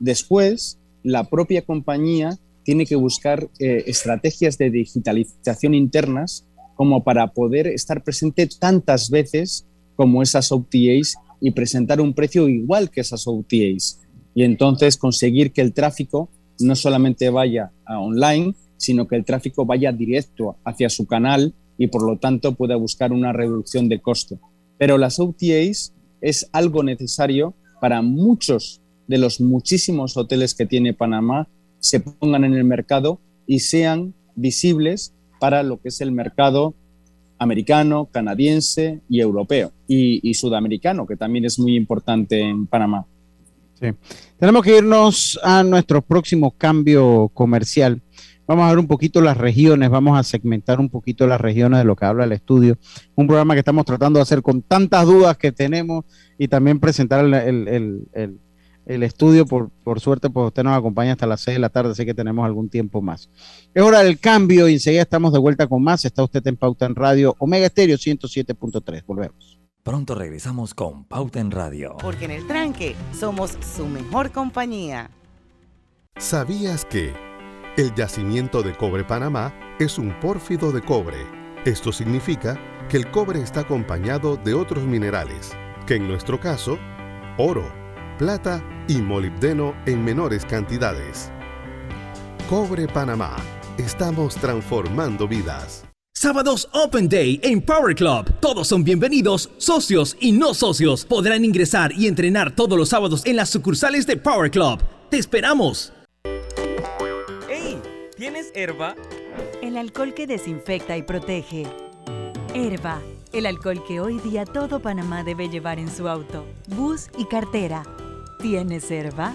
Después, la propia compañía tiene que buscar eh, estrategias de digitalización internas como para poder estar presente tantas veces como esas OTAs y presentar un precio igual que esas OTAs. Y entonces conseguir que el tráfico no solamente vaya a online, sino que el tráfico vaya directo hacia su canal y por lo tanto pueda buscar una reducción de costo. Pero las OTAs es algo necesario para muchos de los muchísimos hoteles que tiene Panamá se pongan en el mercado y sean visibles para lo que es el mercado americano, canadiense y europeo y, y sudamericano, que también es muy importante en Panamá. Tenemos que irnos a nuestro próximo cambio comercial. Vamos a ver un poquito las regiones, vamos a segmentar un poquito las regiones de lo que habla el estudio. Un programa que estamos tratando de hacer con tantas dudas que tenemos y también presentar el, estudio. Por, por, suerte, pues usted nos acompaña hasta las 6 de la tarde, así que tenemos algún tiempo más. Es hora del cambio y enseguida estamos de vuelta con más. Está usted en Pauta en Radio Omega Estéreo 107.3. Volvemos. Pronto regresamos con Pauta en Radio. Porque en el tranque somos su mejor compañía. ¿Sabías que el yacimiento de cobre Panamá es un pórfido de cobre? Esto significa que el cobre está acompañado de otros minerales, que en nuestro caso, oro, plata y molibdeno en menores cantidades. Cobre Panamá. Estamos transformando vidas. Sábados Open Day en Power Club. Todos son bienvenidos, socios y no socios. Podrán ingresar y entrenar todos los sábados en las sucursales de Power Club. ¡Te esperamos! ¡Ey! ¿Tienes herba? El alcohol que desinfecta y protege. Herba, el alcohol que hoy día todo Panamá debe llevar en su auto, bus y cartera. ¿Tienes herba?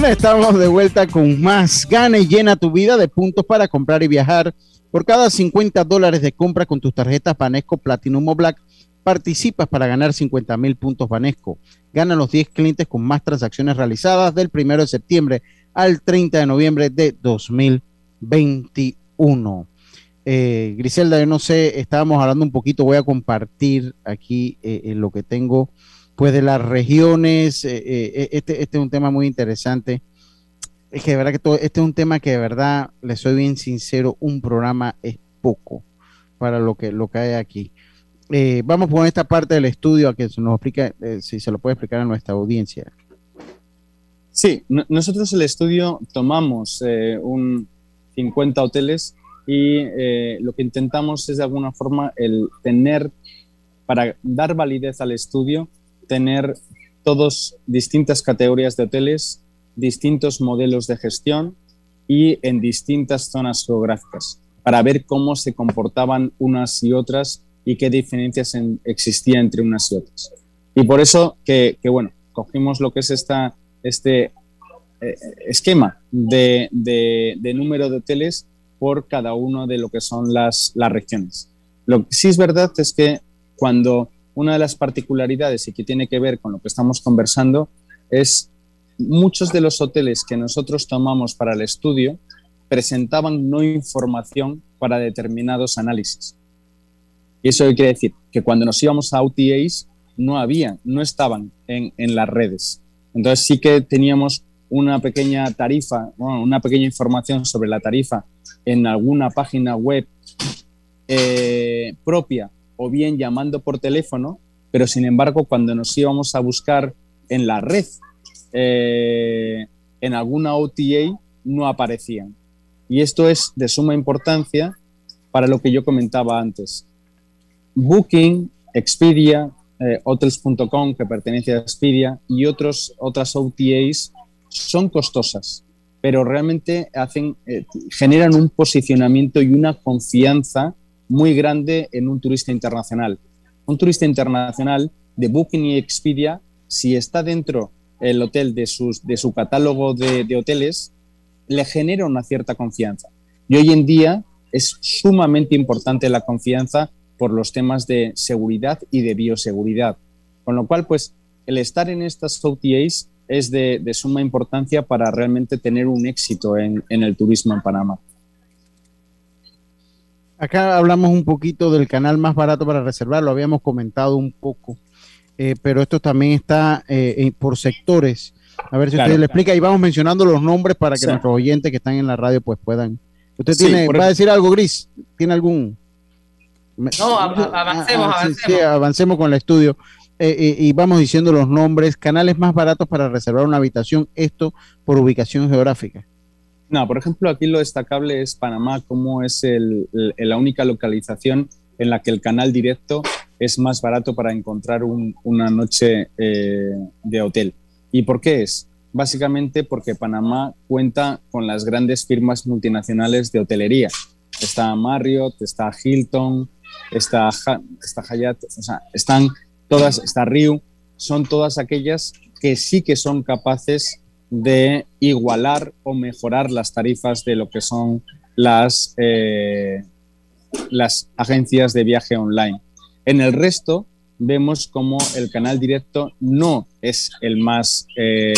Bueno, estamos de vuelta con más. Gana y llena tu vida de puntos para comprar y viajar. Por cada 50 dólares de compra con tus tarjetas Banesco Platinum o Black, participas para ganar 50 mil puntos Banesco. Gana los 10 clientes con más transacciones realizadas del 1 de septiembre al 30 de noviembre de 2021. Eh, Griselda, yo no sé, estábamos hablando un poquito, voy a compartir aquí eh, lo que tengo pues de las regiones, eh, eh, este, este es un tema muy interesante. Es que de verdad que todo, este es un tema que de verdad, le soy bien sincero, un programa es poco para lo que, lo que hay aquí. Eh, vamos con esta parte del estudio a que se nos explica, si se lo puede explicar a nuestra audiencia. Sí, nosotros el estudio tomamos un 50 hoteles y lo que intentamos es de alguna forma el tener, para dar validez al estudio, tener todos distintas categorías de hoteles, distintos modelos de gestión y en distintas zonas geográficas para ver cómo se comportaban unas y otras y qué diferencias existían entre unas y otras. Y por eso que, bueno, cogimos lo que es esta, este eh, esquema de, de, número de hoteles por cada uno de lo que son las, las regiones. Lo que sí es verdad es que cuando una de las particularidades y que tiene que ver con lo que estamos conversando es muchos de los hoteles que nosotros tomamos para el estudio presentaban no información para determinados análisis. Y eso quiere decir que cuando nos íbamos a OTAs no había, no estaban en, las redes. Entonces sí que teníamos una pequeña tarifa, una pequeña información sobre la tarifa en alguna página web eh, propia o bien llamando por teléfono, pero sin embargo cuando nos íbamos a buscar en la red, eh, en alguna OTA, no aparecían. Y esto es de suma importancia para lo que yo comentaba antes. Booking, Expedia, eh, Hotels.com, que pertenece a Expedia, y otros, otras OTAs son costosas, pero realmente hacen, eh, generan un posicionamiento y una confianza muy grande en un turista internacional. Un turista internacional de Booking y Expedia, si está dentro el hotel de, sus, de su catálogo de, de hoteles, le genera una cierta confianza. Y hoy en día es sumamente importante la confianza por los temas de seguridad y de bioseguridad. Con lo cual, pues, el estar en estas OTAs es de, suma importancia para realmente tener un éxito en, el turismo en Panamá. Acá hablamos un poquito del canal más barato para reservar, lo habíamos comentado un poco, eh, pero esto también está eh, por sectores. A ver si usted le explica y vamos mencionando los nombres para que nuestros oyentes que están en la radio pues puedan. ¿Usted tiene, va a decir algo, Gris? ¿Tiene algún? No, avancemos, ah, avancemos. Sí, avancemos con el estudio. Eh, eh, y vamos diciendo los nombres, canales más baratos para reservar una habitación, esto por ubicación geográfica. No, por ejemplo, aquí lo destacable es Panamá, como es el, la única localización en la que el canal directo es más barato para encontrar una noche eh, de hotel. ¿Y por qué es? Básicamente porque Panamá cuenta con las grandes firmas multinacionales de hotelería. Está Marriott, está Hilton, está, está Hyatt, o sea, están todas, está Riu, son todas aquellas que sí que son capaces de igualar o mejorar las tarifas de lo que son las, eh, las agencias de viaje online. En el resto vemos como el canal directo no es el más eh,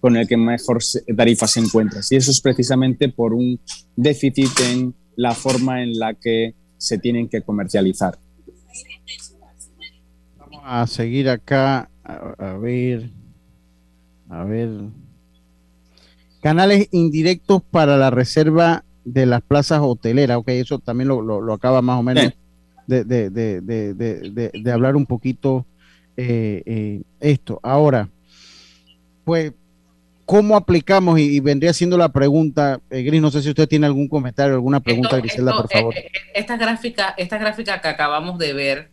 con el que mejor tarifa se encuentra. Y eso es precisamente por un déficit en la forma en la que se tienen que comercializar. Vamos a seguir acá, a, ver, a ver. Canales indirectos para la reserva de las plazas hoteleras, ok, eso también lo, acaba más o menos de, de, hablar un poquito eh, eh, esto. Ahora, pues ¿Cómo aplicamos? Y, vendría siendo la pregunta, eh, Gris, no sé si usted tiene algún comentario, alguna pregunta, Griselda, por favor. Eh, eh, esta, gráfica, esta gráfica que acabamos de ver,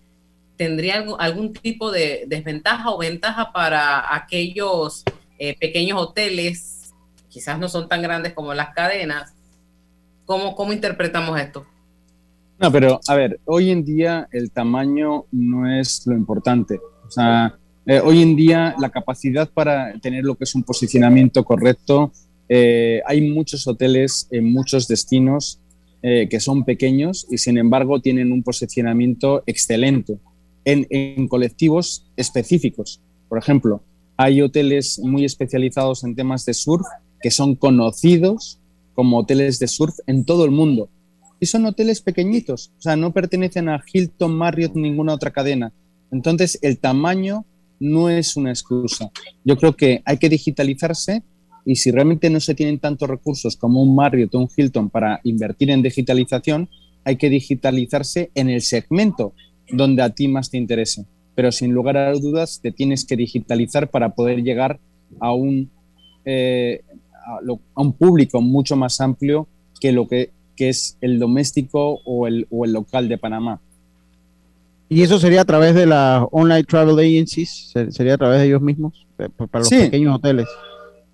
¿tendría algún, tipo de desventaja o ventaja para aquellos pequeños hoteles? Quizás no son tan grandes como las cadenas. ¿Cómo, ¿Cómo interpretamos esto? No, pero a ver, hoy en día el tamaño no es lo importante. O sea, eh, hoy en día la capacidad para tener lo que es un posicionamiento correcto, eh, hay muchos hoteles en muchos destinos eh, que son pequeños y sin embargo tienen un posicionamiento excelente en, colectivos específicos. Por ejemplo, hay hoteles muy especializados en temas de surf que son conocidos como hoteles de surf en todo el mundo. Y son hoteles pequeñitos, o sea, no pertenecen a Hilton, Marriott, ninguna otra cadena. Entonces, el tamaño no es una excusa. Yo creo que hay que digitalizarse y si realmente no se tienen tantos recursos como un Marriott o un Hilton para invertir en digitalización, hay que digitalizarse en el segmento donde a ti más te interese. Pero sin lugar a dudas, te tienes que digitalizar para poder llegar a un, eh, a, un público mucho más amplio que lo que, que es el doméstico o el, o el local de Panamá. ¿Y eso sería a través de las online travel agencies? ¿Sería a través de ellos mismos? Para los pequeños hoteles.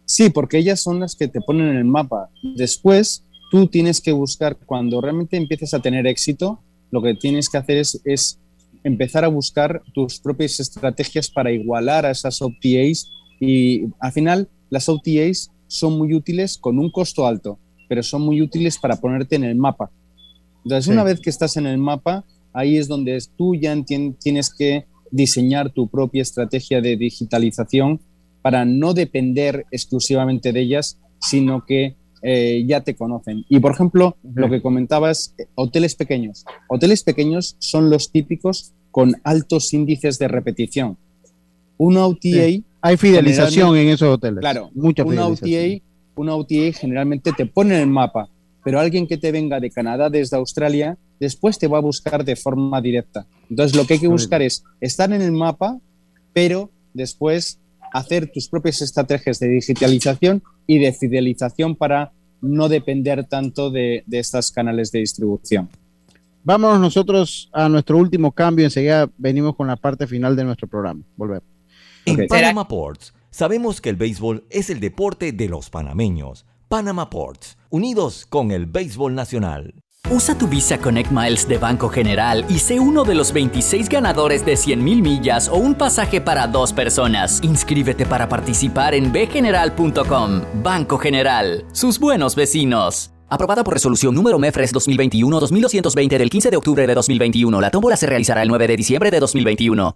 Sí, porque ellas son las que te ponen en el mapa. Después, tú tienes que buscar, cuando realmente empieces a tener éxito, lo que tienes que hacer es, es empezar a buscar tus propias estrategias para igualar a esas OTAs. Y al final, las OTAs son muy útiles con un costo alto, pero son muy útiles para ponerte en el mapa. Entonces, una vez que estás en el mapa, ahí es donde tú ya tienes que diseñar tu propia estrategia de digitalización para no depender exclusivamente de ellas, sino que eh, ya te conocen. Y por ejemplo, lo que comentabas, eh, hoteles pequeños. Hoteles pequeños son los típicos con altos índices de repetición. Una OTA... Hay fidelización en esos hoteles. Claro, mucha una OTA, una OTA generalmente te pone en el mapa, pero alguien que te venga de Canadá desde Australia después te va a buscar de forma directa. Entonces lo que hay que buscar es estar en el mapa, pero después hacer tus propias estrategias de digitalización y de fidelización para no depender tanto de, de estos canales de distribución. Vámonos nosotros a nuestro último cambio. Enseguida venimos con la parte final de nuestro programa. Volvemos. En Panama Ports, sabemos que el béisbol es el deporte de los panameños. Panama Ports, unidos con el béisbol nacional. Usa tu Visa Connect Miles de Banco General y sé uno de los 26 ganadores de 100.000 millas o un pasaje para dos personas. Inscríbete para participar en bgeneral.com. Banco General, sus buenos vecinos. Aprobada por resolución número MEFRES 2021-2220 del 15 de octubre de 2021. La tómbola se realizará el 9 de diciembre de 2021.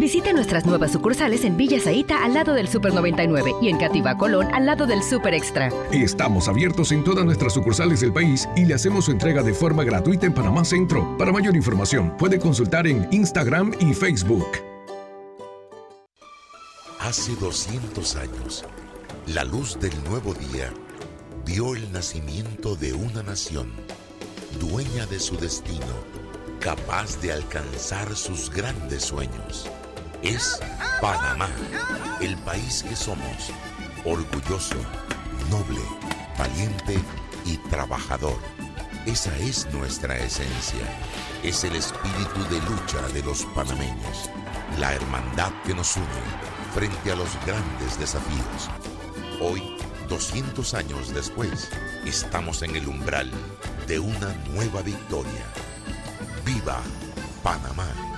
Visite nuestras nuevas sucursales en Villa Zaita al lado del Super 99 y en Cativa Colón al lado del Super Extra. Estamos abiertos en todas nuestras sucursales del país y le hacemos su entrega de forma gratuita en Panamá Centro. Para mayor información, puede consultar en Instagram y Facebook. Hace 200 años, la luz del nuevo día vio el nacimiento de una nación, dueña de su destino, capaz de alcanzar sus grandes sueños. Es Panamá, el país que somos, orgulloso, noble, valiente y trabajador. Esa es nuestra esencia. Es el espíritu de lucha de los panameños, la hermandad que nos une frente a los grandes desafíos. Hoy, 200 años después, estamos en el umbral de una nueva victoria. ¡Viva Panamá!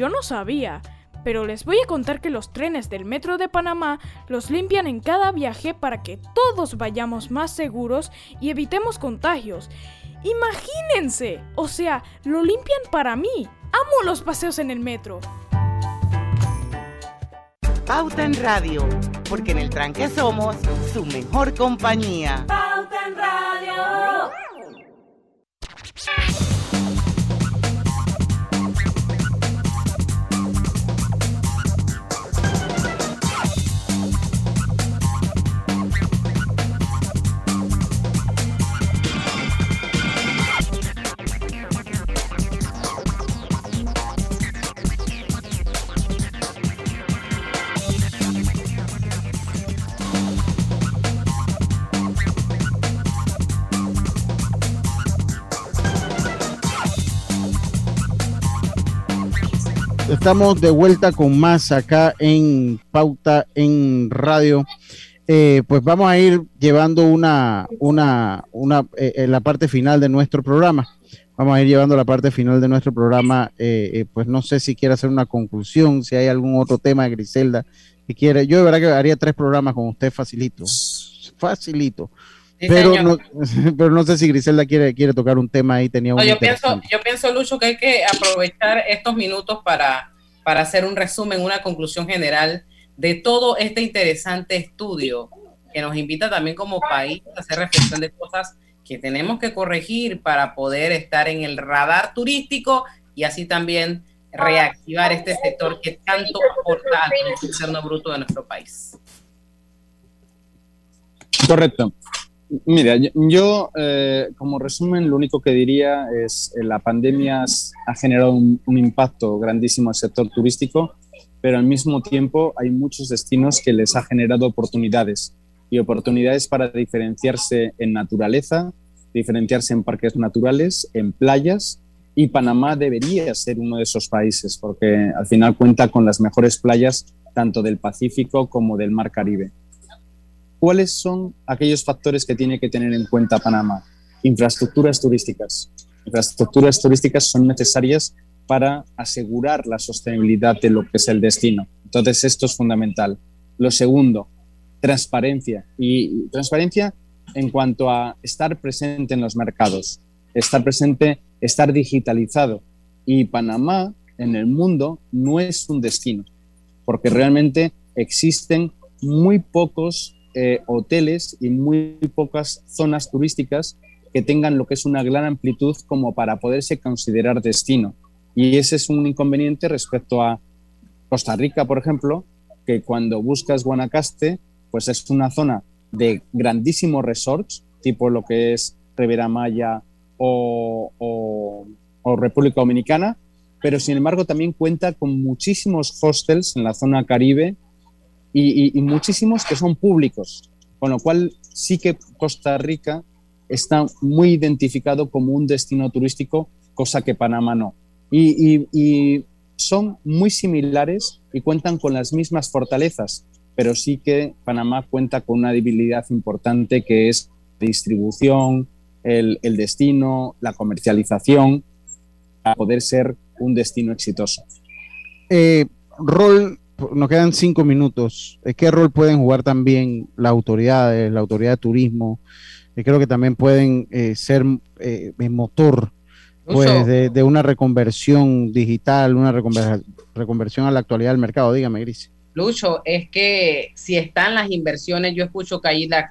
Yo no sabía, pero les voy a contar que los trenes del Metro de Panamá los limpian en cada viaje para que todos vayamos más seguros y evitemos contagios. Imagínense, o sea, lo limpian para mí. Amo los paseos en el metro. Pauta en Radio, porque en el tranque somos su mejor compañía. Pauta en Radio. Estamos de vuelta con más acá en Pauta en Radio. Eh, pues vamos a ir llevando una, una, una eh, la parte final de nuestro programa. Vamos a ir llevando la parte final de nuestro programa. Eh, pues no sé si quiere hacer una conclusión, si hay algún otro tema de Griselda que quiere. Yo de verdad que haría tres programas con usted facilito. Facilito. Pero, no, pero no sé si Griselda quiere, quiere tocar un tema ahí. Tenía no, yo, pienso, yo pienso, Lucho, que hay que aprovechar estos minutos para, para hacer un resumen, una conclusión general de todo este interesante estudio que nos invita también como país a hacer reflexión de cosas que tenemos que corregir para poder estar en el radar turístico y así también reactivar este sector que tanto aporta al Producto Bruto de nuestro país. Correcto. Mira, yo eh, como resumen lo único que diría es que la pandemia ha generado un, impacto grandísimo al sector turístico, pero al mismo tiempo hay muchos destinos que les ha generado oportunidades y oportunidades para diferenciarse en naturaleza, diferenciarse en parques naturales, en playas y Panamá debería ser uno de esos países porque al final cuenta con las mejores playas tanto del Pacífico como del Mar Caribe. ¿Cuáles son aquellos factores que tiene que tener en cuenta Panamá? Infraestructuras turísticas. Infraestructuras turísticas son necesarias para asegurar la sostenibilidad de lo que es el destino. Entonces, esto es fundamental. Lo segundo, transparencia. Y transparencia en cuanto a estar presente en los mercados, estar presente, estar digitalizado. Y Panamá en el mundo no es un destino, porque realmente existen muy pocos eh, hoteles y muy pocas zonas turísticas que tengan lo que es una gran amplitud como para poderse considerar destino. Y ese es un inconveniente respecto a Costa Rica, por ejemplo, que cuando buscas Guanacaste, pues es una zona de grandísimos resorts, tipo lo que es Rivera Maya o, o República Dominicana, pero sin embargo también cuenta con muchísimos hostels en la zona caribe y, muchísimos que son públicos, con lo cual sí que Costa Rica está muy identificado como un destino turístico, cosa que Panamá no. Y, son muy similares y cuentan con las mismas fortalezas, pero sí que Panamá cuenta con una debilidad importante que es la distribución, el, destino, la comercialización, para poder ser un destino exitoso. Eh, rol, nos quedan cinco minutos. Eh, ¿Qué rol pueden jugar también las autoridades, la autoridad de turismo? Eh, creo que también pueden ser motor pues, de, una reconversión digital, una reconversión a la actualidad del mercado. Dígame, Gris. Lucho, es que si están las inversiones, yo escucho que hay la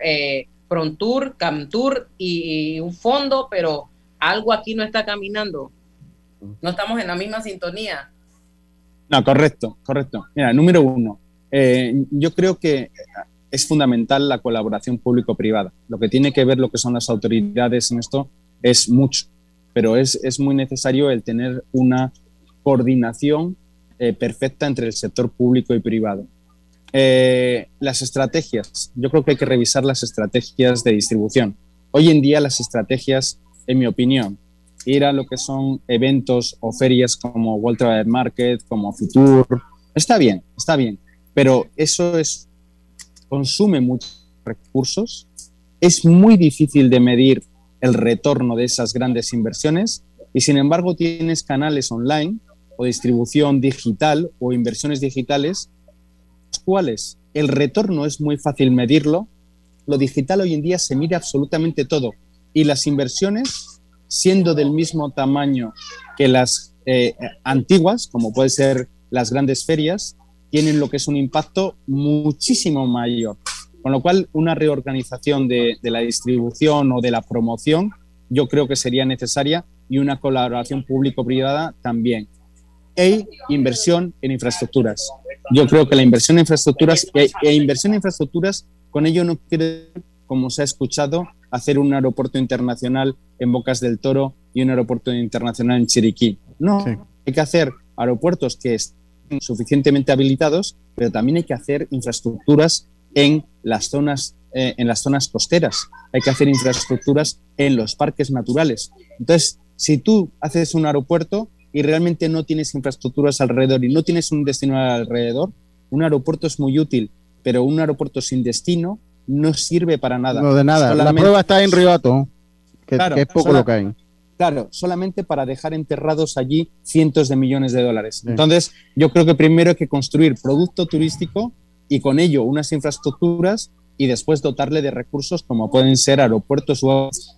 Frontour, Camtour y un fondo, pero algo aquí no está caminando no estamos en la misma sintonía. No, correcto, correcto. Mira, número uno, eh, yo creo que es fundamental la colaboración público-privada. Lo que tiene que ver lo que son las autoridades en esto es mucho, pero es, es muy necesario el tener una coordinación eh, perfecta entre el sector público y privado. Eh, las estrategias, yo creo que hay que revisar las estrategias de distribución. Hoy en día las estrategias, en mi opinión, ir a lo que son eventos o ferias como World Market, como Future, está bien, está bien, pero eso es, consume muchos recursos, es muy difícil de medir el retorno de esas grandes inversiones y sin embargo tienes canales online o distribución digital o inversiones digitales, los cuales el retorno es muy fácil medirlo, lo digital hoy en día se mide absolutamente todo y las inversiones siendo del mismo tamaño que las eh, antiguas, como puede ser las grandes ferias, tienen lo que es un impacto muchísimo mayor. Con lo cual, una reorganización de, la distribución o de la promoción yo creo que sería necesaria y una colaboración público-privada también. E inversión en infraestructuras. Yo creo que la inversión en infraestructuras e, e inversión en infraestructuras, con ello no quiere, como se ha escuchado, hacer un aeropuerto internacional en Bocas del Toro y un aeropuerto internacional en Chiriquí. No, hay que hacer aeropuertos que estén suficientemente habilitados, pero también hay que hacer infraestructuras en las zonas eh, en las zonas costeras. Hay que hacer infraestructuras en los parques naturales. Entonces, si tú haces un aeropuerto y realmente no tienes infraestructuras alrededor y no tienes un destino alrededor, un aeropuerto es muy útil, pero un aeropuerto sin destino no sirve para nada. No, de nada. la prueba está en Ribato, que, es poco lo que hay. Claro, solamente para dejar enterrados allí cientos de millones de dólares. Entonces, yo creo que primero hay que construir producto turístico y con ello unas infraestructuras y después dotarle de recursos como pueden ser aeropuertos.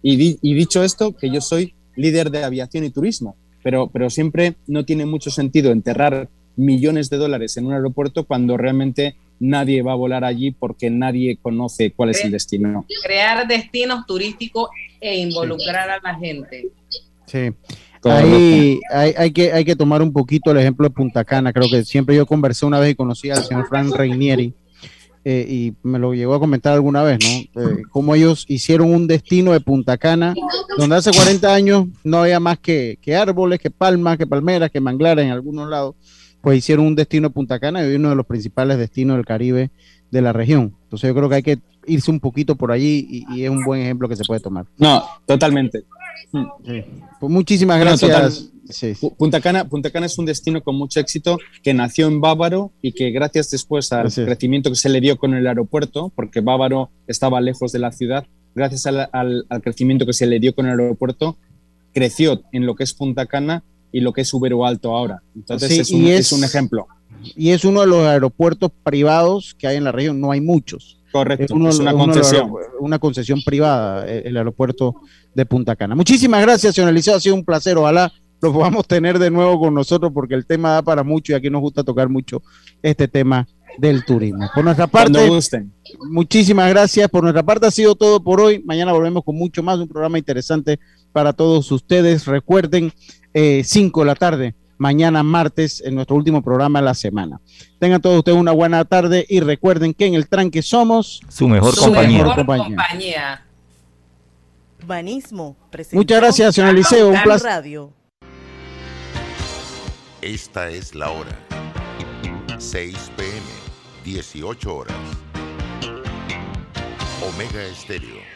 Y, y dicho esto, que yo soy líder de aviación y turismo, pero, pero siempre no tiene mucho sentido enterrar millones de dólares en un aeropuerto cuando realmente nadie va a volar allí porque nadie conoce cuál es el destino. Crear destinos turísticos e involucrar a la gente. Sí. Ahí hay, que, hay que tomar un poquito el ejemplo de Punta Cana. Creo que siempre yo conversé una vez y conocí al señor Frank Reinieri eh, y me lo llegó a comentar alguna vez, ¿no? Eh, cómo ellos hicieron un destino de Punta Cana donde hace 40 años no había más que, que árboles, que palmas, que palmeras, que manglares en algunos lados pues hicieron un destino de Punta Cana y uno de los principales destinos del Caribe de la región. Entonces yo creo que hay que irse un poquito por allí y, es un buen ejemplo que se puede tomar. No, totalmente. Pues muchísimas gracias. Punta, Cana, Punta Cana es un destino con mucho éxito que nació en Bávaro y que gracias después al crecimiento que se le dio con el aeropuerto, porque Bávaro estaba lejos de la ciudad, gracias al, al crecimiento que se le dio con el aeropuerto, creció en lo que es Punta Cana y lo que es Ubero Alto ahora. Entonces es, un, es, un, ejemplo. Y es uno de los aeropuertos privados que hay en la región, no hay muchos. Correcto, es, una concesión. una concesión privada, eh, el, aeropuerto de Punta Cana. Muchísimas gracias, señor Eliseo, ha sido un placer, ojalá lo podamos tener de nuevo con nosotros porque el tema da para mucho y aquí nos gusta tocar mucho este tema del turismo. Por nuestra parte, muchísimas gracias. Por nuestra parte ha sido todo por hoy. Mañana volvemos con mucho más, un programa interesante para todos ustedes. Recuerden, 5 eh, de la tarde, mañana martes, en nuestro último programa de la semana. Tengan todos ustedes una buena tarde y recuerden que en el tranque somos su mejor compañía. Urbanismo. Muchas gracias, señor Eliseo. Un placer. Esta es la hora. 6 pm, 18 horas. Omega Estéreo